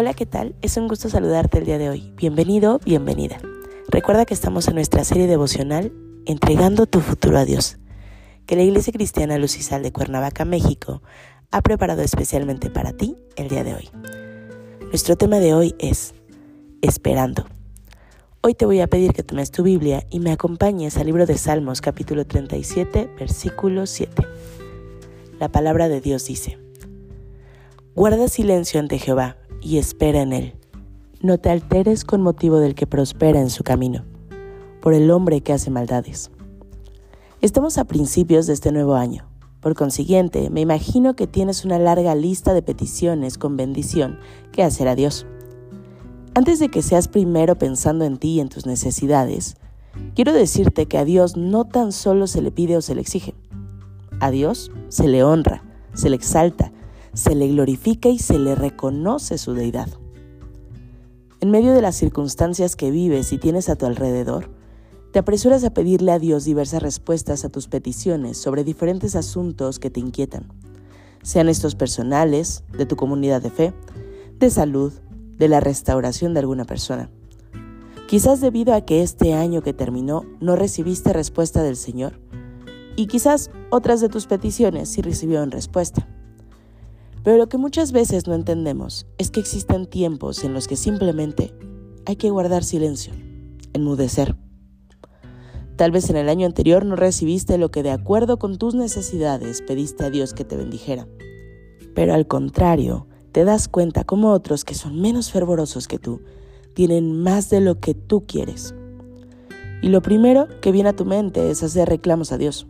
Hola, ¿qué tal? Es un gusto saludarte el día de hoy. Bienvenido, bienvenida. Recuerda que estamos en nuestra serie devocional Entregando tu futuro a Dios, que la Iglesia Cristiana Lucisal de Cuernavaca, México, ha preparado especialmente para ti el día de hoy. Nuestro tema de hoy es Esperando. Hoy te voy a pedir que tomes tu Biblia y me acompañes al libro de Salmos capítulo 37, versículo 7. La palabra de Dios dice, Guarda silencio ante Jehová y espera en él. No te alteres con motivo del que prospera en su camino, por el hombre que hace maldades. Estamos a principios de este nuevo año. Por consiguiente, me imagino que tienes una larga lista de peticiones con bendición que hacer a Dios. Antes de que seas primero pensando en ti y en tus necesidades, quiero decirte que a Dios no tan solo se le pide o se le exige. A Dios se le honra, se le exalta, se le glorifica y se le reconoce su deidad. En medio de las circunstancias que vives y tienes a tu alrededor, te apresuras a pedirle a Dios diversas respuestas a tus peticiones sobre diferentes asuntos que te inquietan, sean estos personales, de tu comunidad de fe, de salud, de la restauración de alguna persona. Quizás debido a que este año que terminó no recibiste respuesta del Señor, y quizás otras de tus peticiones sí recibieron respuesta. Pero lo que muchas veces no entendemos es que existen tiempos en los que simplemente hay que guardar silencio, enmudecer. Tal vez en el año anterior no recibiste lo que de acuerdo con tus necesidades pediste a Dios que te bendijera. Pero al contrario, te das cuenta como otros que son menos fervorosos que tú tienen más de lo que tú quieres. Y lo primero que viene a tu mente es hacer reclamos a Dios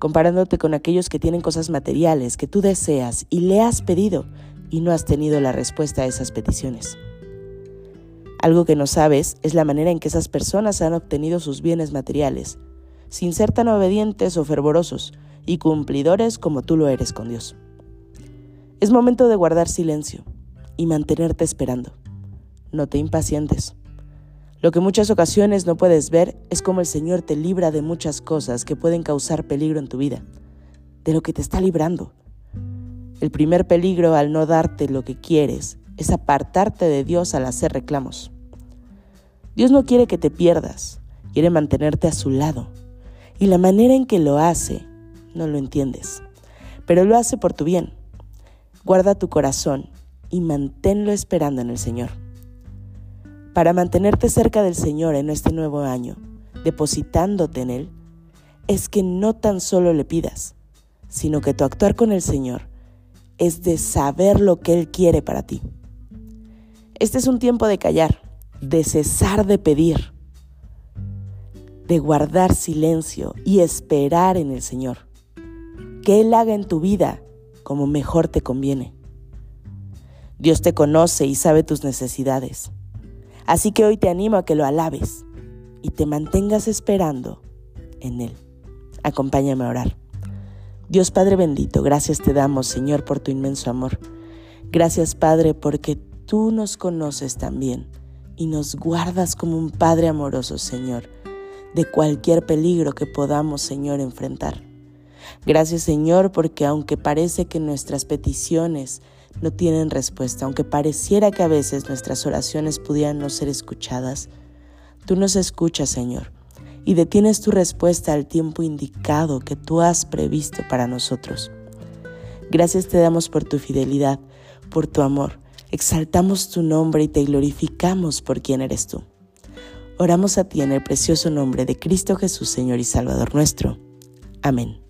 comparándote con aquellos que tienen cosas materiales que tú deseas y le has pedido y no has tenido la respuesta a esas peticiones. Algo que no sabes es la manera en que esas personas han obtenido sus bienes materiales, sin ser tan obedientes o fervorosos y cumplidores como tú lo eres con Dios. Es momento de guardar silencio y mantenerte esperando. No te impacientes. Lo que muchas ocasiones no puedes ver es cómo el Señor te libra de muchas cosas que pueden causar peligro en tu vida, de lo que te está librando. El primer peligro al no darte lo que quieres es apartarte de Dios al hacer reclamos. Dios no quiere que te pierdas, quiere mantenerte a su lado. Y la manera en que lo hace, no lo entiendes, pero lo hace por tu bien. Guarda tu corazón y manténlo esperando en el Señor para mantenerte cerca del Señor en este nuevo año, depositándote en Él, es que no tan solo le pidas, sino que tu actuar con el Señor es de saber lo que Él quiere para ti. Este es un tiempo de callar, de cesar de pedir, de guardar silencio y esperar en el Señor. Que Él haga en tu vida como mejor te conviene. Dios te conoce y sabe tus necesidades. Así que hoy te animo a que lo alabes y te mantengas esperando en Él. Acompáñame a orar. Dios Padre bendito, gracias te damos, Señor, por tu inmenso amor. Gracias, Padre, porque tú nos conoces también y nos guardas como un Padre amoroso, Señor, de cualquier peligro que podamos, Señor, enfrentar. Gracias, Señor, porque aunque parece que nuestras peticiones no tienen respuesta, aunque pareciera que a veces nuestras oraciones pudieran no ser escuchadas. Tú nos escuchas, Señor, y detienes tu respuesta al tiempo indicado que tú has previsto para nosotros. Gracias te damos por tu fidelidad, por tu amor. Exaltamos tu nombre y te glorificamos por quien eres tú. Oramos a ti en el precioso nombre de Cristo Jesús, Señor y Salvador nuestro. Amén.